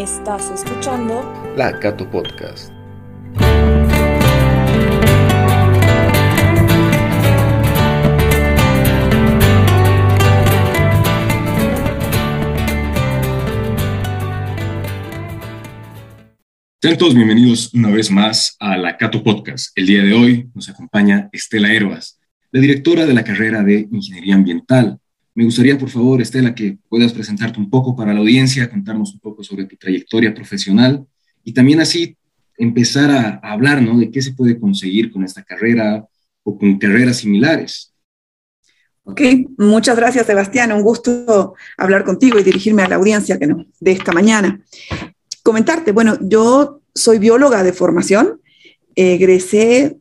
Estás escuchando La Cato Podcast. Sean todos bienvenidos una vez más a la Cato Podcast. El día de hoy nos acompaña Estela Herbas, la directora de la carrera de Ingeniería Ambiental. Me gustaría, por favor, Estela, que puedas presentarte un poco para la audiencia, contarnos un poco sobre tu trayectoria profesional y también así empezar a, hablar ¿no? de qué se puede conseguir con esta carrera o con carreras similares. Ok, muchas gracias Sebastián, un gusto hablar contigo y dirigirme a la audiencia que no, de esta mañana comentarte, bueno, yo soy bióloga de formación, egresé,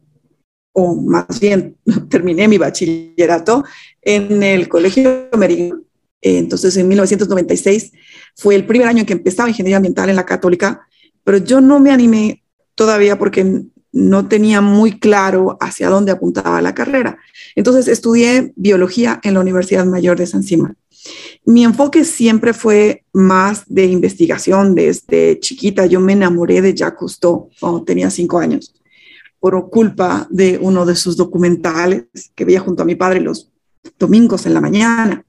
o más bien terminé mi bachillerato en el Colegio Meridiano. Entonces, en 1996 fue el primer año en que empezaba ingeniería ambiental en la católica, pero yo no me animé todavía porque no tenía muy claro hacia dónde apuntaba la carrera. Entonces, estudié biología en la Universidad Mayor de San Simón. Mi enfoque siempre fue más de investigación. Desde chiquita yo me enamoré de Jacques Cousteau cuando tenía cinco años, por culpa de uno de sus documentales que veía junto a mi padre los domingos en la mañana.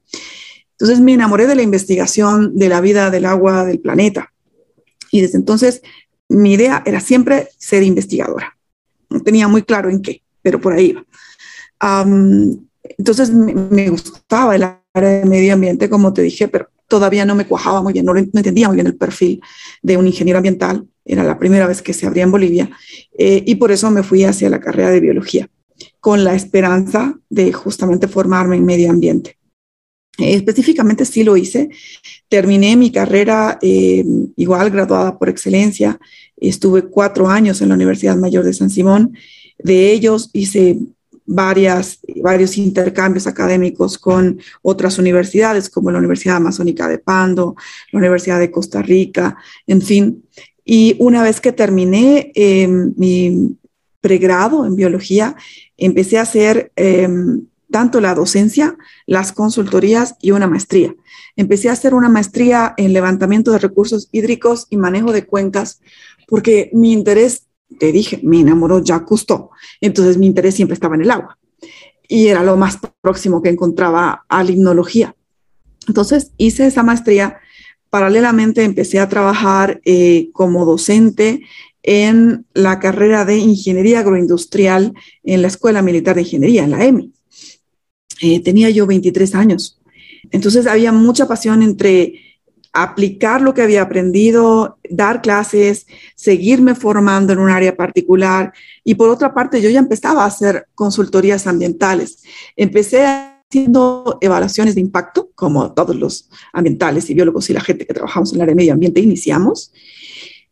Entonces me enamoré de la investigación de la vida del agua del planeta. Y desde entonces mi idea era siempre ser investigadora. No tenía muy claro en qué, pero por ahí iba. entonces me, gustaba el de medio ambiente, como te dije, pero todavía no me cuajaba muy bien, no, entendía muy bien el perfil de un ingeniero ambiental. Era la primera vez que se abría en Bolivia eh, y por eso me fui hacia la carrera de biología, con la esperanza de justamente formarme en medio ambiente. Eh, específicamente sí lo hice. Terminé mi carrera eh, igual graduada por excelencia. Estuve cuatro años en la Universidad Mayor de San Simón. De ellos hice varias, varios intercambios académicos con otras universidades, como la Universidad Amazónica de Pando, la Universidad de Costa Rica, en fin. Y una vez que terminé em, mi pregrado en biología, empecé a hacer em, tanto la docencia, las consultorías y una maestría. Empecé a hacer una maestría en levantamiento de recursos hídricos y manejo de cuencas, porque mi interés te dije, me enamoró ya Cousteau. Entonces mi interés siempre estaba en el agua. Y era lo más próximo que encontraba a limnología. Entonces hice esa maestría. Paralelamente empecé a trabajar eh, como docente en la carrera de Ingeniería Agroindustrial en la Escuela Militar de Ingeniería, en la EMI. Eh, tenía yo 23 años. Entonces había mucha pasión entre aplicar lo que había aprendido, dar clases, seguirme formando en un área particular. Y por otra parte, yo ya empezaba a hacer consultorías ambientales. Empecé haciendo evaluaciones de impacto, como todos los ambientales y biólogos y la gente que trabajamos en el área de medio ambiente iniciamos.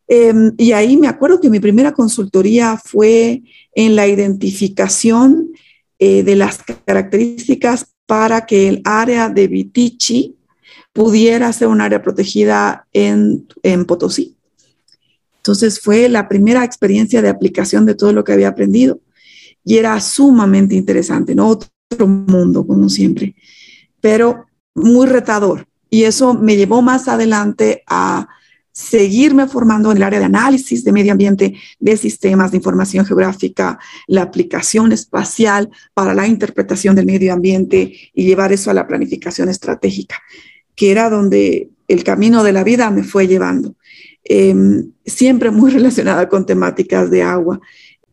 Em, y ahí me acuerdo que mi primera consultoría fue en la identificación eh, de las características para que el área de Vitici pudiera ser un área protegida en, en Potosí. Entonces fue la primera experiencia de aplicación de todo lo que había aprendido y era sumamente interesante, ¿no? Otro mundo, como siempre, pero muy retador. Y eso me llevó más adelante a seguirme formando en el área de análisis de medio ambiente, de sistemas de información geográfica, la aplicación espacial para la interpretación del medio ambiente y llevar eso a la planificación estratégica que era donde el camino de la vida me fue llevando. Em, siempre muy relacionada con temáticas de agua.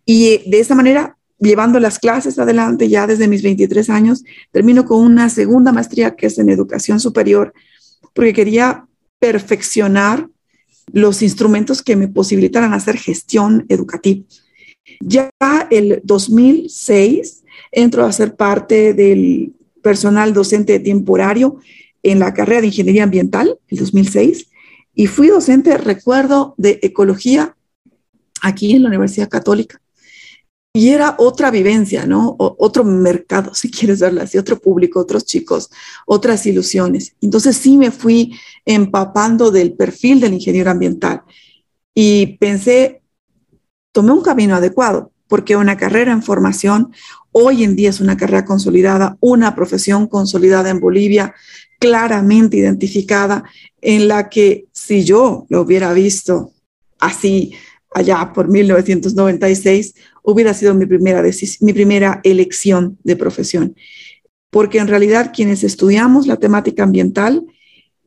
Y de esa manera, llevando las clases adelante ya desde mis 23 años, termino con una segunda maestría que es en educación superior, porque quería perfeccionar los instrumentos que me posibilitaran hacer gestión educativa. Ya el 2006 entro a ser parte del personal docente temporario en la carrera de Ingeniería Ambiental, el 2006, y fui docente, recuerdo, de ecología aquí en la Universidad Católica. Y era otra vivencia, ¿no? otro mercado, si quieres verlo así, otro público, otros chicos, otras ilusiones. Entonces sí me fui empapando del perfil del ingeniero ambiental y pensé, tomé un camino adecuado, porque una carrera en formación hoy en día es una carrera consolidada, una profesión consolidada en Bolivia, claramente identificada en la que si yo lo hubiera visto así allá por 1996, hubiera sido mi primera, mi primera elección de profesión. Porque en realidad quienes estudiamos la temática ambiental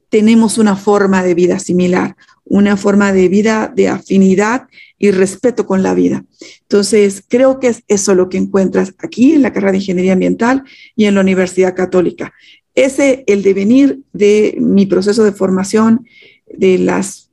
tenemos una forma de vida similar, una forma de vida de afinidad y respeto con la vida. Entonces, creo que es eso lo que encuentras aquí en la carrera de Ingeniería Ambiental y en la Universidad Católica. Ese, el devenir de mi proceso de formación, de las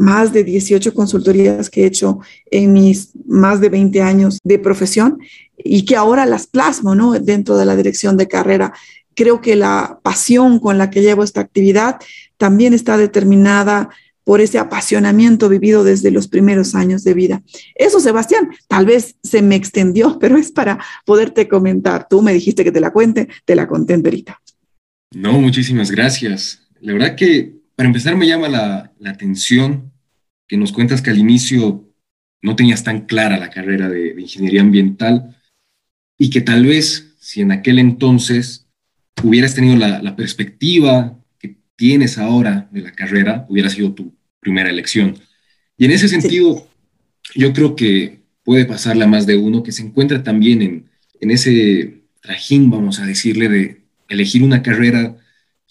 más de 18 consultorías que he hecho en mis más de 20 años de profesión y que ahora las plasmo ¿no? dentro de la dirección de carrera. Creo que la pasión con la que llevo esta actividad también está determinada por ese apasionamiento vivido desde los primeros años de vida. Eso, Sebastián, tal vez se me extendió, pero es para poderte comentar. Tú me dijiste que te la cuente, te la conté enterita. No, muchísimas gracias. La verdad que para empezar me llama la, la atención que nos cuentas que al inicio no tenías tan clara la carrera de, de ingeniería ambiental y que tal vez si en aquel entonces hubieras tenido la, la perspectiva tienes ahora de la carrera hubiera sido tu primera elección. Y en ese sentido, yo creo que puede pasarle a más de uno que se encuentra también en, en ese trajín, vamos a decirle, de elegir una carrera,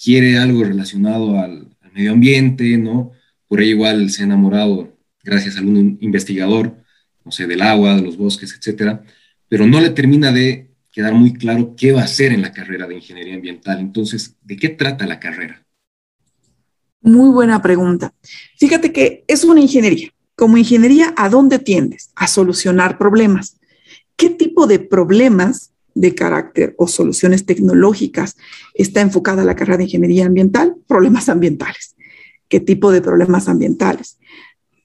quiere algo relacionado al, medio ambiente, ¿no? Por ahí igual se ha enamorado, gracias a algún investigador, no sé, del agua, de los bosques, etcétera, pero no le termina de quedar muy claro qué va a hacer en la carrera de ingeniería ambiental. Entonces, ¿de qué trata la carrera? Muy buena pregunta. Fíjate que es una ingeniería. Como ingeniería, ¿a dónde tiendes? A solucionar problemas. ¿Qué tipo de problemas de carácter o soluciones tecnológicas está enfocada la carrera de ingeniería ambiental? Problemas ambientales. ¿Qué tipo de problemas ambientales?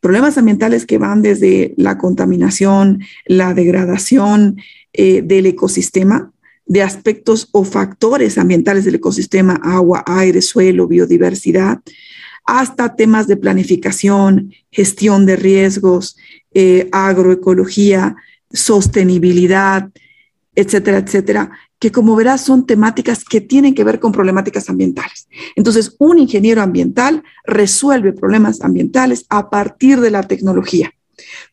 Problemas ambientales que van desde la contaminación, la degradación eh, del ecosistema, de aspectos o factores ambientales del ecosistema, agua, aire, suelo, biodiversidad, hasta temas de planificación, gestión de riesgos, eh, agroecología, sostenibilidad, etcétera, etcétera, que como verás son temáticas que tienen que ver con problemáticas ambientales. Entonces, un ingeniero ambiental resuelve problemas ambientales a partir de la tecnología,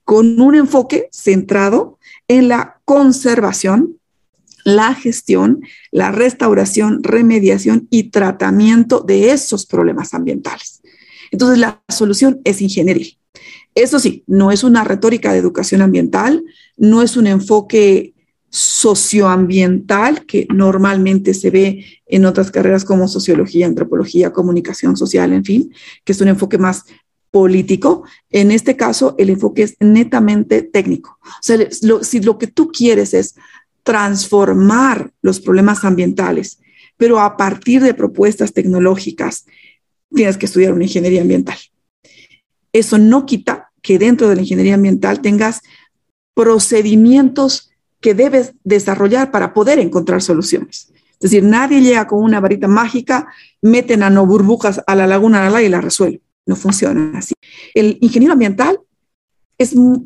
con un enfoque centrado en la conservación, la gestión, la restauración, remediación y tratamiento de esos problemas ambientales. Entonces, la solución es ingeniería. Eso sí, no es una retórica de educación ambiental, no es un enfoque socioambiental que normalmente se ve en otras carreras como sociología, antropología, comunicación social, en fin, que es un enfoque más político. En este caso, el enfoque es netamente técnico. O sea, si lo que tú quieres es transformar los problemas ambientales, pero a partir de propuestas tecnológicas, tienes que estudiar una ingeniería ambiental. Eso no quita que dentro de la ingeniería ambiental tengas procedimientos que debes desarrollar para poder encontrar soluciones. Es decir, nadie llega con una varita mágica, mete nanoburbujas a la laguna y la resuelve. No funciona así. El ingeniero ambiental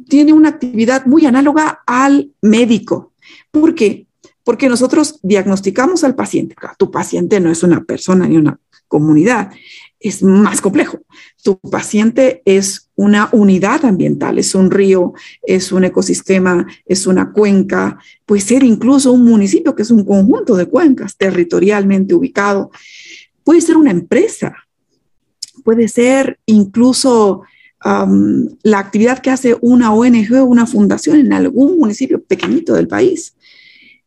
tiene una actividad muy análoga al médico. ¿Por qué? Porque nosotros diagnosticamos al paciente. tu paciente no es una persona ni una comunidad, es más complejo. Tu paciente es una unidad ambiental, es un río, es un ecosistema, es una cuenca, puede ser incluso un municipio que es un conjunto de cuencas territorialmente ubicado, puede ser una empresa, puede ser incluso la actividad que hace una ONG o una fundación en algún municipio pequeñito del país.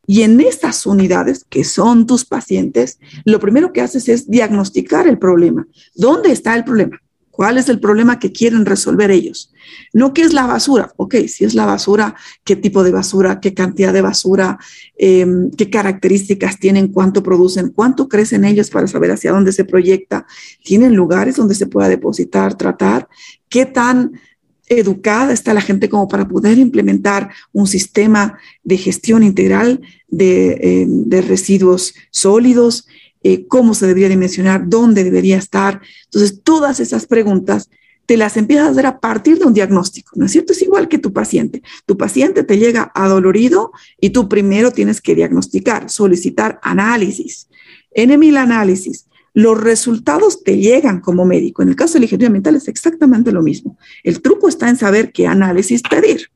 Y en estas unidades, que son tus pacientes, lo primero que haces es diagnosticar el problema. ¿Dónde está el problema? ¿Cuál es el problema que quieren resolver ellos? No qué es la basura. Ok, si es la basura, qué tipo de basura, qué cantidad de basura, em, qué características tienen, cuánto producen, cuánto crecen ellos para saber hacia dónde se proyecta. ¿Tienen lugares donde se pueda depositar, tratar? ¿Qué tan educada está la gente como para poder implementar un sistema de gestión integral de, eh, residuos sólidos, eh, cómo se debería dimensionar, dónde debería estar. Entonces, todas esas preguntas te las empiezas a hacer a partir de un diagnóstico, ¿no es cierto? Es igual que tu paciente. Tu paciente te llega adolorido y tú primero tienes que diagnosticar, solicitar análisis. En el análisis, los resultados te llegan como médico. En el caso del ingeniero ambiental es exactamente lo mismo. El truco está en saber qué análisis pedir.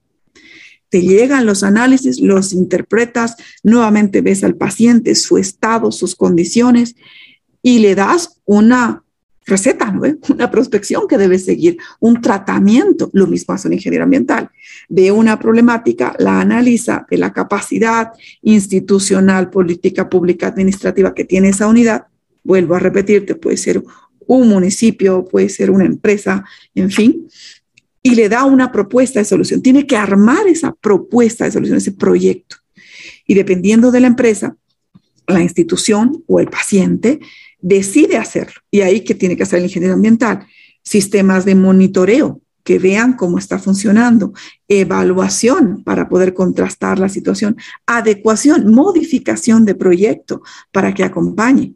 Te llegan los análisis, los interpretas, nuevamente ves al paciente, su estado, sus condiciones y le das una receta, ¿no? una prospección que debe seguir, un tratamiento. Lo mismo hace un ingeniero ambiental. Ve una problemática, la analiza de la capacidad institucional, política pública, administrativa que tiene esa unidad. Vuelvo a repetirte, puede ser un municipio, puede ser una empresa, en fin, y le da una propuesta de solución. Tiene que armar esa propuesta de solución, ese proyecto. Y dependiendo de la empresa, la institución o el paciente, decide hacerlo. Y ahí que tiene que hacer el ingeniero ambiental. Sistemas de monitoreo que vean cómo está funcionando, evaluación para poder contrastar la situación, adecuación, modificación de proyecto para que acompañe.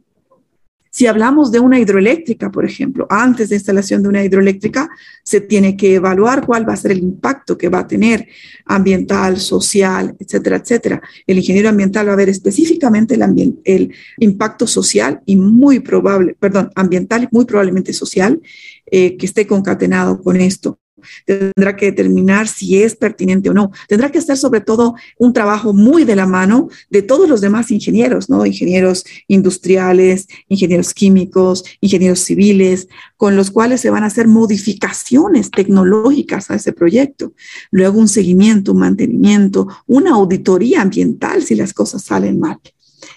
Si hablamos de una hidroeléctrica, por ejemplo, antes de instalación de una hidroeléctrica, se tiene que evaluar cuál va a ser el impacto que va a tener ambiental, social, etcétera, etcétera. El ingeniero ambiental va a ver específicamente el, impacto social y muy probable, perdón, ambiental muy probablemente social eh, que esté concatenado con esto tendrá que determinar si es pertinente o no. Tendrá que hacer sobre todo un trabajo muy de la mano de todos los demás ingenieros, ¿no? Ingenieros industriales, ingenieros químicos, ingenieros civiles, con los cuales se van a hacer modificaciones tecnológicas a ese proyecto. Luego un seguimiento, un mantenimiento, una auditoría ambiental si las cosas salen mal.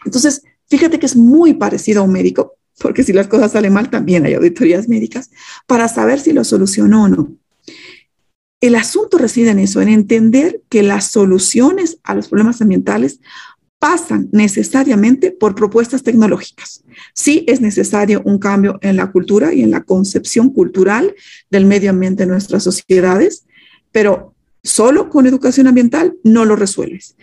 Entonces, fíjate que es muy parecido a un médico, porque si las cosas salen mal, también hay auditorías médicas, para saber si lo solucionó o no. El asunto reside en eso, en entender que las soluciones a los problemas ambientales pasan necesariamente por propuestas tecnológicas. Sí es necesario un cambio en la cultura y en la concepción cultural del medio ambiente en nuestras sociedades, pero solo con educación ambiental no lo resuelves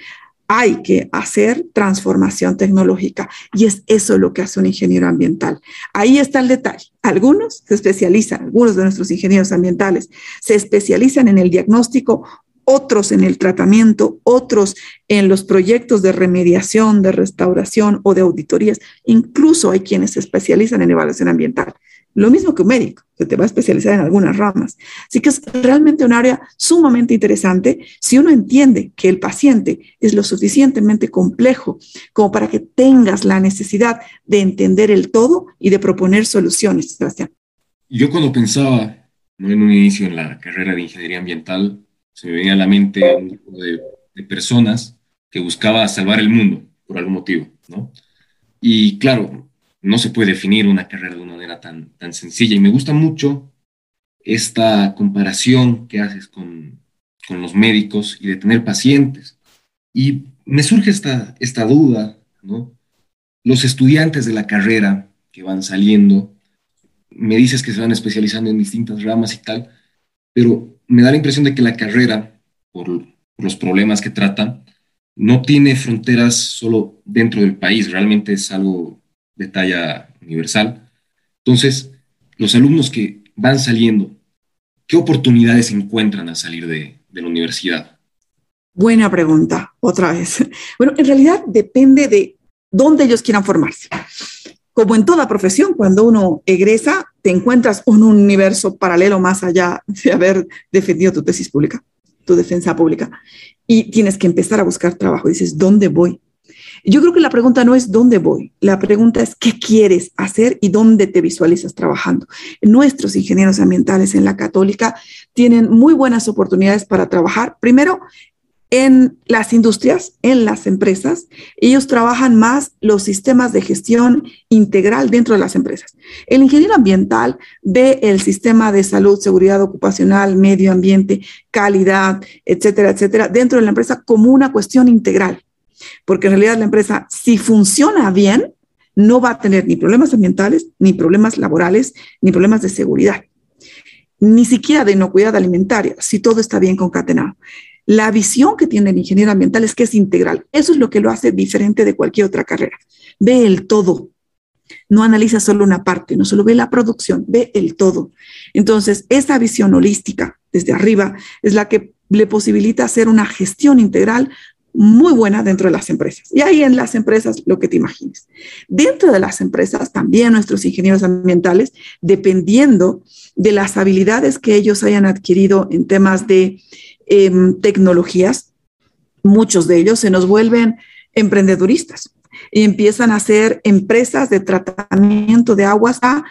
hay que hacer transformación tecnológica y es eso lo que hace un ingeniero ambiental. Ahí está el detalle. Algunos se especializan, algunos de nuestros ingenieros ambientales se especializan en el diagnóstico, otros en el tratamiento, otros en los proyectos de remediación, de restauración o de auditorías. Incluso hay quienes se especializan en evaluación ambiental. Lo mismo que un médico, que te va a especializar en algunas ramas. Así que es realmente un área sumamente interesante si uno entiende que el paciente es lo suficientemente complejo como para que tengas la necesidad de entender el todo y de proponer soluciones, Sebastián. Yo cuando pensaba ¿no? en un inicio en la carrera de ingeniería ambiental, se me venía a la mente de personas que buscaba salvar el mundo por algún motivo, ¿no? Y claro, no se puede definir una carrera de una manera tan, tan sencilla. Y me gusta mucho esta comparación que haces con, con los médicos y de tener pacientes. Y me surge esta, esta duda. Los estudiantes de la carrera que van saliendo, me dices que se van especializando en distintas ramas y tal, pero me da la impresión de que la carrera, por, por los problemas que trata, no tiene fronteras solo dentro del país, realmente es algo de talla universal. Entonces, los alumnos que van saliendo, ¿qué oportunidades encuentran al salir de, la universidad? Buena pregunta, otra vez. Bueno, en realidad depende de dónde ellos quieran formarse. Como en toda profesión, cuando uno egresa, te encuentras un universo paralelo más allá de haber defendido tu tesis pública, tu defensa pública, y tienes que empezar a buscar trabajo. Dices, ¿dónde voy? Yo creo que la pregunta no es dónde voy, la pregunta es qué quieres hacer y dónde te visualizas trabajando. Nuestros ingenieros ambientales en la católica tienen muy buenas oportunidades para trabajar, primero, en las industrias, en las empresas, ellos trabajan más los sistemas de gestión integral dentro de las empresas. El ingeniero ambiental ve el sistema de salud, seguridad ocupacional, medio ambiente, calidad, etcétera, etcétera, dentro de la empresa como una cuestión integral porque en realidad la empresa, si funciona bien, no va a tener ni problemas ambientales, ni problemas laborales, ni problemas de seguridad, ni siquiera de inocuidad alimentaria, si todo está bien concatenado. La visión que tiene el ingeniero ambiental es que es integral. Eso es lo que lo hace diferente de cualquier otra carrera. Ve el todo. No analiza solo una parte, no solo ve la producción, ve el todo. Entonces, esa visión holística desde arriba es la que le posibilita hacer una gestión integral muy buena dentro de las empresas. Y ahí en las empresas lo que te imagines. Dentro de las empresas también nuestros ingenieros ambientales, dependiendo de las habilidades que ellos hayan adquirido en temas de em, tecnologías, muchos de ellos se nos vuelven emprendeduristas y empiezan a hacer empresas de tratamiento de aguas a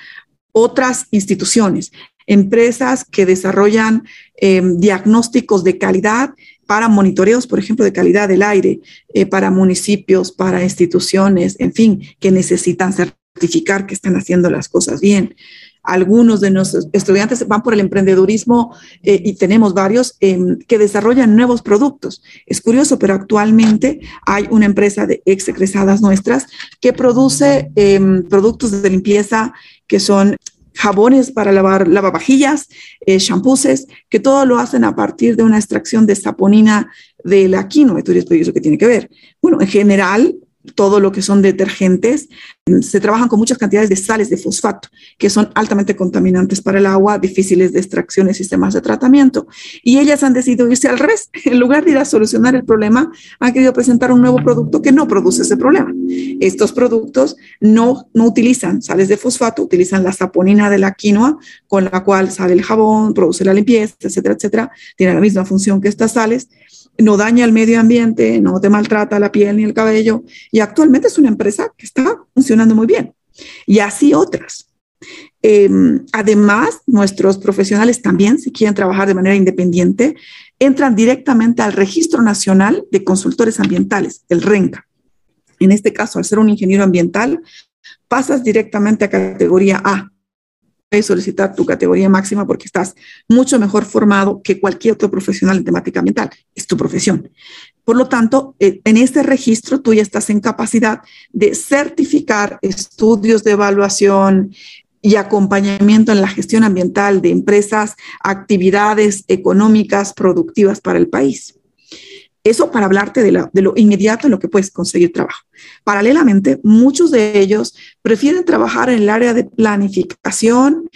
otras instituciones, empresas que desarrollan em, diagnósticos de calidad para monitoreos, por ejemplo, de calidad del aire, eh, para municipios, para instituciones, en fin, que necesitan certificar que están haciendo las cosas bien. Algunos de nuestros estudiantes van por el emprendedurismo eh, y tenemos varios em, que desarrollan nuevos productos. Es curioso, pero actualmente hay una empresa de ex egresadas nuestras que produce em, productos de limpieza que son jabones para lavar lavavajillas, eh, que todo lo hacen a partir de una extracción de saponina de la quinoa. ¿Y eso qué tiene que ver? Bueno, en general, todo lo que son detergentes, se trabajan con muchas cantidades de sales de fosfato, que son altamente contaminantes para el agua, difíciles de extracción y sistemas de tratamiento. Y ellas han decidido irse al revés. En lugar de ir a solucionar el problema, han querido presentar un nuevo producto que no produce ese problema. Estos productos no, no utilizan sales de fosfato, utilizan la saponina de la quinoa, con la cual sale el jabón, produce la limpieza, etcétera, etcétera. Tiene la misma función que estas sales no daña el medio ambiente, no te maltrata la piel ni el cabello. Y actualmente es una empresa que está funcionando muy bien. Y así otras. Em, además, nuestros profesionales también, si quieren trabajar de manera independiente, entran directamente al Registro Nacional de Consultores Ambientales, el RENCA. En este caso, al ser un ingeniero ambiental, pasas directamente a categoría A, solicitar tu categoría máxima porque estás mucho mejor formado que cualquier otro profesional en temática ambiental. Es tu profesión. Por lo tanto, eh, en este registro tú ya estás en capacidad de certificar estudios de evaluación y acompañamiento en la gestión ambiental de empresas, actividades económicas productivas para el país. Eso para hablarte de, lo inmediato en lo que puedes conseguir trabajo. Paralelamente, muchos de ellos prefieren trabajar en el área de planificación,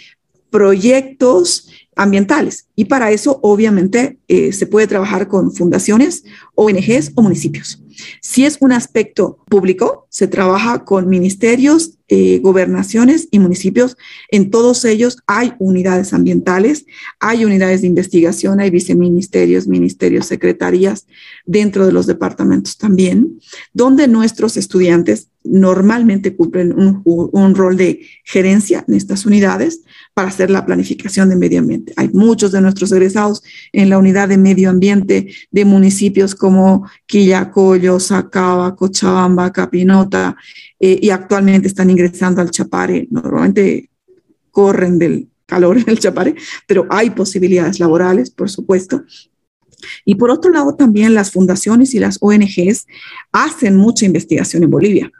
proyectos ambientales. Y para eso, obviamente, eh, se puede trabajar con fundaciones, ONGs o municipios. Si es un aspecto público, se trabaja con ministerios, eh, gobernaciones y municipios. En todos ellos hay unidades ambientales, hay unidades de investigación, hay viceministerios, ministerios, secretarías dentro de los departamentos también, donde nuestros estudiantes normalmente cumplen un, un rol de gerencia en estas unidades para hacer la planificación de medio ambiente. Hay muchos de nuestros egresados en la unidad de medio ambiente de municipios como Quillacollo, Sacaba, Cochabamba, Eh, y actualmente están ingresando al Chapare. Normalmente corren del calor en el Chapare, pero hay posibilidades laborales, por supuesto, y por otro lado, también las fundaciones y las ONGs hacen mucha investigación en Bolivia.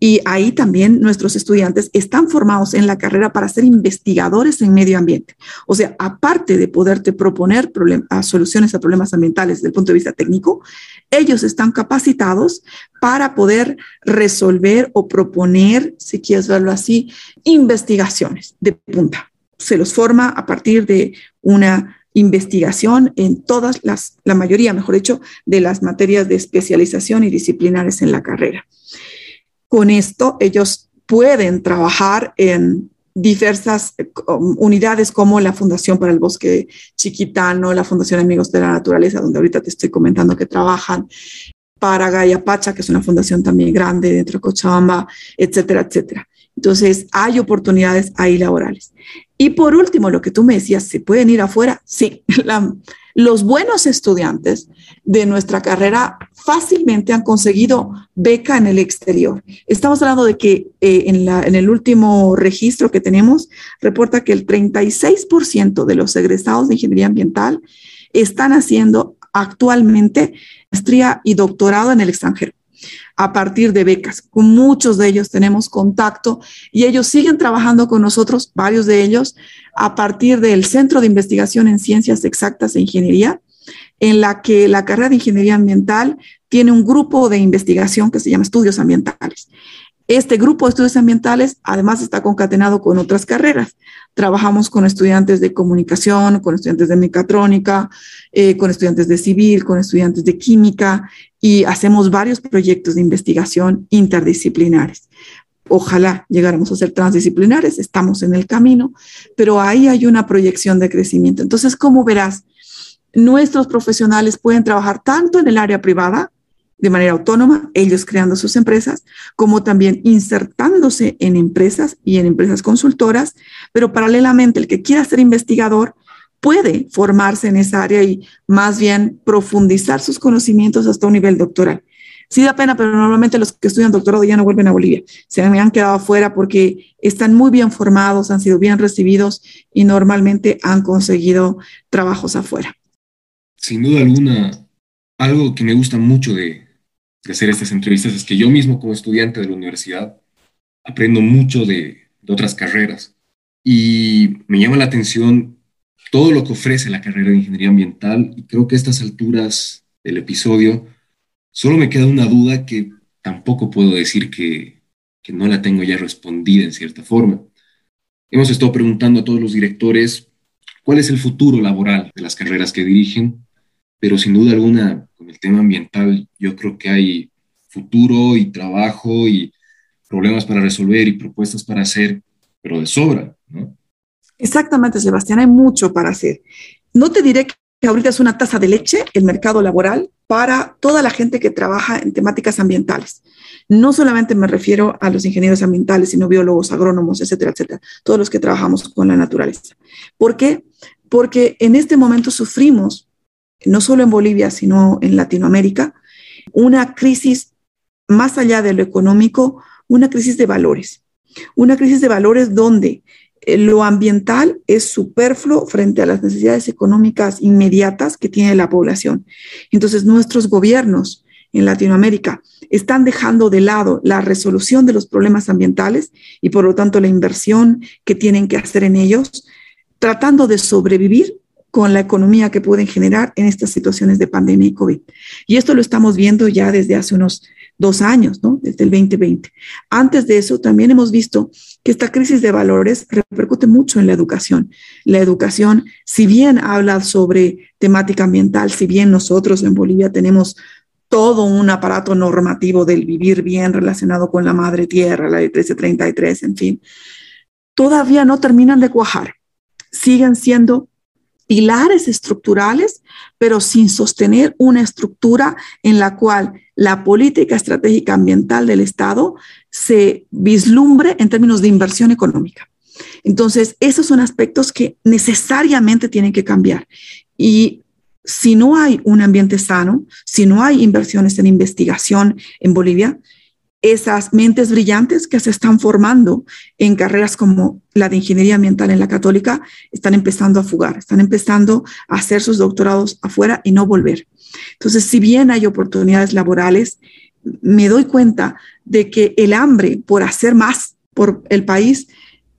Y ahí también nuestros estudiantes están formados en la carrera para ser investigadores en medio ambiente. O sea, aparte de poderte proponer soluciones a problemas ambientales desde el punto de vista técnico, ellos están capacitados para poder resolver o proponer, si quieres verlo así, investigaciones de punta. Se los forma a partir de una investigación en todas las, la mayoría, mejor dicho, de las materias de especialización y disciplinares en la carrera. Con esto, ellos pueden trabajar en diversas eh, unidades como la Fundación para el Bosque Chiquitano, la Fundación Amigos de la Naturaleza, donde ahorita te estoy comentando que trabajan, para Gaia Pacha, que es una fundación también grande dentro de Cochabamba, etcétera, etcétera. Entonces, hay oportunidades ahí laborales. Y por último, lo que tú me decías, ¿se pueden ir afuera? Sí, los buenos estudiantes de nuestra carrera fácilmente han conseguido beca en el exterior. Estamos hablando de que eh, en, en el último registro que tenemos, reporta que el 36% de los egresados de ingeniería ambiental están haciendo actualmente maestría y doctorado en el extranjero a partir de becas. Con muchos de ellos tenemos contacto y ellos siguen trabajando con nosotros, varios de ellos, a partir del Centro de Investigación en Ciencias Exactas e Ingeniería, en la que la carrera de Ingeniería Ambiental tiene un grupo de investigación que se llama Estudios Ambientales. Este grupo de estudios ambientales además está concatenado con otras carreras. Trabajamos con estudiantes de comunicación, con estudiantes de mecatrónica, eh, con estudiantes de civil, con estudiantes de química y hacemos varios proyectos de investigación interdisciplinares. Ojalá llegáramos a ser transdisciplinares, estamos en el camino, pero ahí hay una proyección de crecimiento. Entonces, como verás, nuestros profesionales pueden trabajar tanto en el área privada de manera autónoma, ellos creando sus empresas, como también insertándose en empresas y en empresas consultoras, pero paralelamente el que quiera ser investigador puede formarse en esa área y más bien profundizar sus conocimientos hasta un nivel doctoral. Sí da pena, pero normalmente los que estudian doctorado ya no vuelven a Bolivia. Se han quedado afuera porque están muy bien formados, han sido bien recibidos y normalmente han conseguido trabajos afuera. Sin duda alguna, algo que me gusta mucho de, de hacer estas entrevistas es que yo mismo como estudiante de la universidad aprendo mucho de, otras carreras y me llama la atención todo lo que ofrece la carrera de ingeniería ambiental y creo que a estas alturas del episodio solo me queda una duda que tampoco puedo decir que, que no la tengo ya respondida en cierta forma. Hemos estado preguntando a todos los directores cuál es el futuro laboral de las carreras que dirigen, pero sin duda alguna con el tema ambiental yo creo que hay futuro y trabajo y problemas para resolver y propuestas para hacer, pero de sobra, ¿no? Exactamente, Sebastián, hay mucho para hacer. No te diré ahorita es una taza de leche el mercado laboral para toda la gente que trabaja en temáticas ambientales. No solamente me refiero a los ingenieros ambientales, sino biólogos, agrónomos, etcétera, etcétera, todos los que trabajamos con la naturaleza. ¿Por qué? Porque en este momento sufrimos, no solo en Bolivia, sino en Latinoamérica, una crisis más allá de lo económico, una crisis de valores. Una crisis de valores donde lo ambiental es superfluo frente a las necesidades económicas inmediatas que tiene la población. Entonces, nuestros gobiernos en Latinoamérica están dejando de lado la resolución de los problemas ambientales y por lo tanto la inversión que tienen que hacer en ellos, tratando de sobrevivir con la economía que pueden generar en estas situaciones de pandemia y COVID. Y esto lo estamos viendo ya desde hace unos dos años, ¿no? Desde el 2020. Antes de eso, también hemos visto que esta crisis de valores repercute mucho en la educación. La educación, si bien habla sobre temática ambiental, si bien nosotros en Bolivia tenemos todo un aparato normativo del vivir bien relacionado con la madre tierra, la de 1333, en fin, todavía no terminan de cuajar. Siguen siendo pilares estructurales, pero sin sostener una estructura en la cual la política estratégica ambiental del Estado se vislumbre en términos de inversión económica. Entonces, esos son aspectos que necesariamente tienen que cambiar. Y si no hay un ambiente sano, si no hay inversiones en investigación en Bolivia, esas mentes brillantes que se están formando en carreras como la de ingeniería ambiental en la católica están empezando a fugar, están empezando a hacer sus doctorados afuera y no volver. Entonces, si bien hay oportunidades laborales, me doy cuenta de que el hambre por hacer más por el país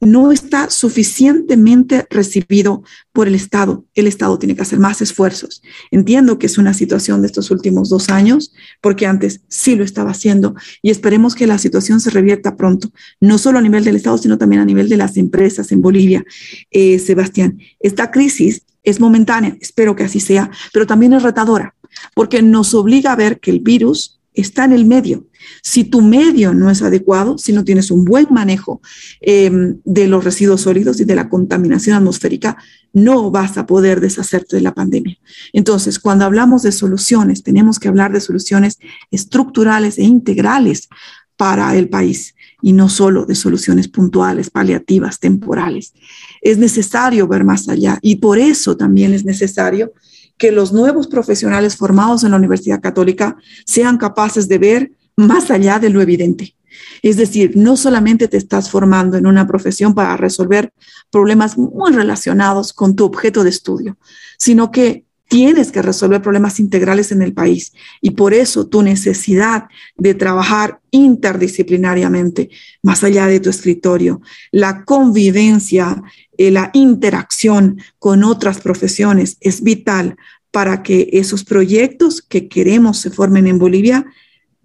no está suficientemente recibido por el Estado. El Estado tiene que hacer más esfuerzos. Entiendo que es una situación de estos últimos dos años, porque antes sí lo estaba haciendo y esperemos que la situación se revierta pronto, no solo a nivel del Estado, sino también a nivel de las empresas en Bolivia. Eh, Sebastián, esta crisis es momentánea, espero que así sea, pero también es retadora, porque nos obliga a ver que el virus está en el medio. Si tu medio no es adecuado, si no tienes un buen manejo em, de los residuos sólidos y de la contaminación atmosférica, no vas a poder deshacerte de la pandemia. Entonces, cuando hablamos de soluciones, tenemos que hablar de soluciones estructurales e integrales para el país y no solo de soluciones puntuales, paliativas, temporales. Es necesario ver más allá y por eso también es necesario que los nuevos profesionales formados en la Universidad Católica sean capaces de ver más allá de lo evidente. Es decir, no solamente te estás formando en una profesión para resolver problemas muy relacionados con tu objeto de estudio, sino que tienes que resolver problemas integrales en el país y por eso tu necesidad de trabajar interdisciplinariamente, más allá de tu escritorio, la convivencia, eh, la interacción con otras profesiones es vital para que esos proyectos que queremos se formen en Bolivia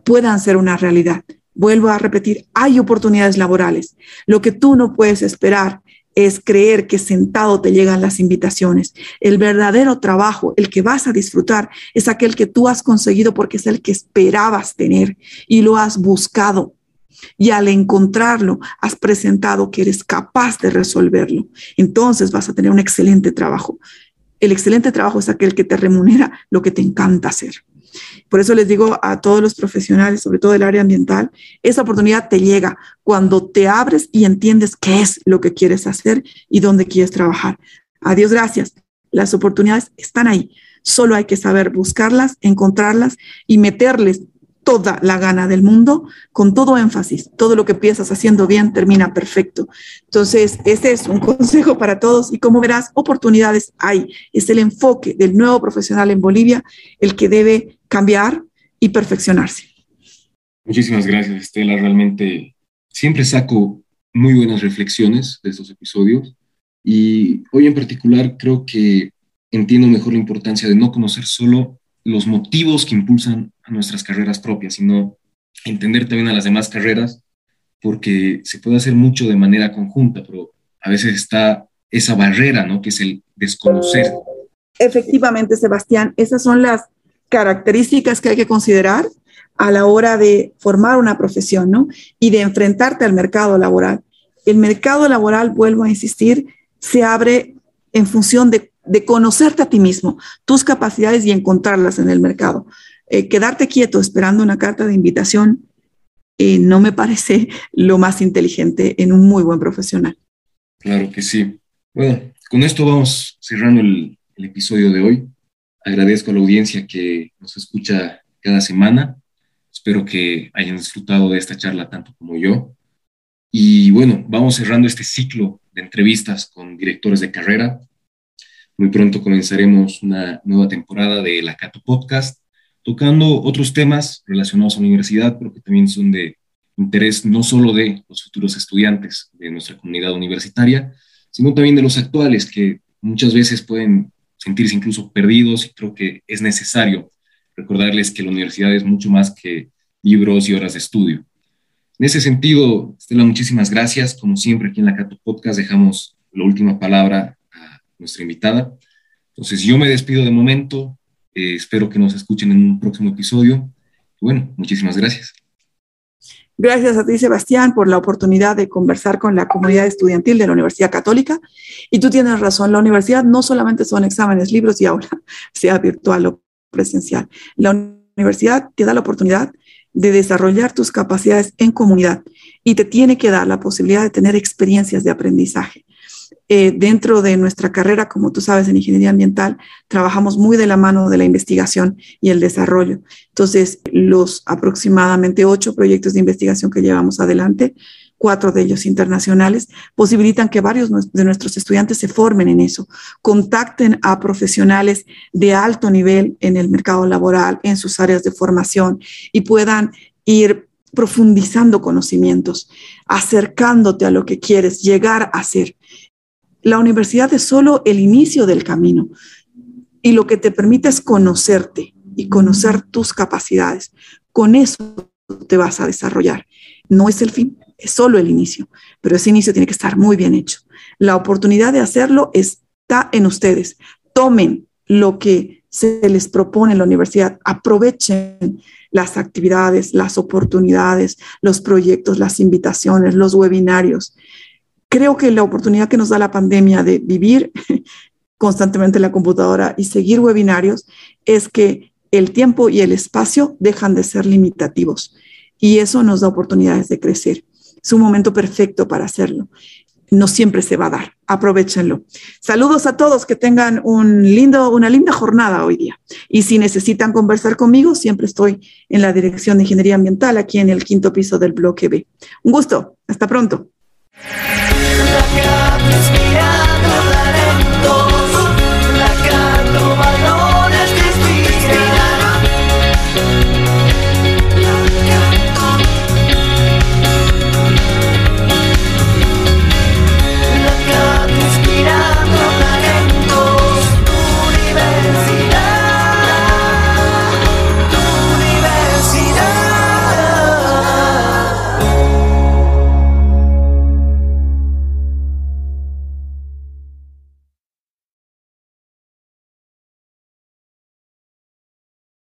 puedan ser una realidad. vuelvo a repetir, hay oportunidades laborales. Lo que tú no puedes esperar es creer que sentado te llegan las invitaciones. El verdadero trabajo, el que vas a disfrutar, es aquel que tú has conseguido porque es el que esperabas tener y lo has buscado. Y al encontrarlo, has presentado que eres capaz de resolverlo. Entonces vas a tener un excelente trabajo. El excelente trabajo es aquel que te remunera lo que te encanta hacer. Por eso les digo a todos los profesionales, sobre todo del área ambiental, esa oportunidad te llega cuando te abres y entiendes qué es lo que quieres hacer y dónde quieres trabajar. Adiós, gracias. Las oportunidades están ahí. Solo hay que saber buscarlas, encontrarlas y meterles toda la gana del mundo, con todo énfasis. Todo lo que empiezas haciendo bien termina perfecto. Entonces, ese es un consejo para todos y como verás, oportunidades hay. Es el enfoque del nuevo profesional en Bolivia el que debe cambiar y perfeccionarse. Muchísimas gracias, Estela. Realmente siempre saco muy buenas reflexiones de estos episodios y hoy en particular creo que entiendo mejor la importancia de no conocer solo los motivos que impulsan a nuestras carreras propias, sino entender también a las demás carreras, porque se puede hacer mucho de manera conjunta, pero a veces está esa barrera, ¿no? Que es el desconocer. Efectivamente, Sebastián, esas son las características que hay que considerar a la hora de formar una profesión, ¿no? Y de enfrentarte al mercado laboral. El mercado laboral, vuelvo a insistir, se abre en función de de conocerte a ti mismo, tus capacidades y encontrarlas en el mercado. Eh, quedarte quieto esperando una carta de invitación eh, no me parece lo más inteligente en un muy buen profesional. Claro que sí. Bueno, con esto vamos cerrando el, el episodio de hoy. Agradezco a la audiencia que nos escucha cada semana. Espero que hayan disfrutado de esta charla tanto como yo. Y bueno, vamos cerrando este ciclo de entrevistas con directores de carrera muy pronto comenzaremos una nueva temporada de la Cato Podcast, tocando otros temas relacionados a la universidad, pero que también son de interés no solo de los futuros estudiantes de nuestra comunidad universitaria, sino también de los actuales que muchas veces pueden sentirse incluso perdidos y creo que es necesario recordarles que la universidad es mucho más que libros y horas de estudio. En ese sentido, Estela, muchísimas gracias. Como siempre, aquí en la Cato Podcast dejamos la última palabra nuestra invitada. Entonces, yo me despido de momento. Eh, espero que nos escuchen en un próximo episodio. Bueno, muchísimas gracias. Gracias a ti, Sebastián, por la oportunidad de conversar con la comunidad estudiantil de la Universidad Católica. Y tú tienes razón, la universidad no solamente son exámenes, libros y aula, sea virtual o presencial. La universidad te da la oportunidad de desarrollar tus capacidades en comunidad y te tiene que dar la posibilidad de tener experiencias de aprendizaje. Eh, dentro de nuestra carrera, como tú sabes, en ingeniería ambiental, trabajamos muy de la mano de la investigación y el desarrollo. Entonces, los aproximadamente ocho proyectos de investigación que llevamos adelante, cuatro de ellos internacionales, posibilitan que varios de nuestros estudiantes se formen en eso, contacten a profesionales de alto nivel en el mercado laboral, en sus áreas de formación y puedan ir profundizando conocimientos, acercándote a lo que quieres llegar a ser la universidad es solo el inicio del camino y lo que te permite es conocerte y conocer tus capacidades. Con eso te vas a desarrollar. No es el fin, es solo el inicio, pero ese inicio tiene que estar muy bien hecho. La oportunidad de hacerlo está en ustedes. Tomen lo que se les propone en la universidad, aprovechen las actividades, las oportunidades, los proyectos, las invitaciones, los webinarios creo que la oportunidad que nos da la pandemia de vivir constantemente en la computadora y seguir webinarios es que el tiempo y el espacio dejan de ser limitativos y eso nos da oportunidades de crecer. Es un momento perfecto para hacerlo. No siempre se va a dar. Aprovechenlo. Saludos a todos, que tengan un lindo, una linda jornada hoy día. Y si necesitan conversar conmigo, siempre estoy en la Dirección de Ingeniería Ambiental, aquí en el quinto piso del bloque B. Un gusto. Hasta pronto. Look up, let's up